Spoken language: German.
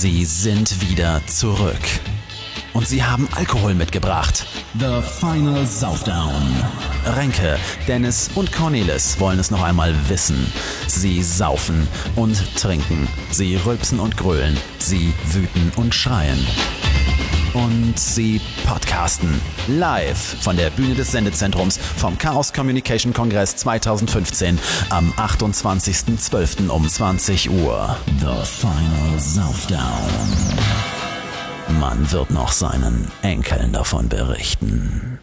Sie sind wieder zurück. Und sie haben Alkohol mitgebracht. The Final Southdown. Renke, Dennis und Cornelis wollen es noch einmal wissen. Sie saufen und trinken. Sie rülpsen und grölen. Sie wüten und schreien. Und sie podcasten live von der Bühne des Sendezentrums vom Chaos Communication Kongress 2015 am 28.12. um 20 Uhr. The Final Southdown. Man wird noch seinen Enkeln davon berichten.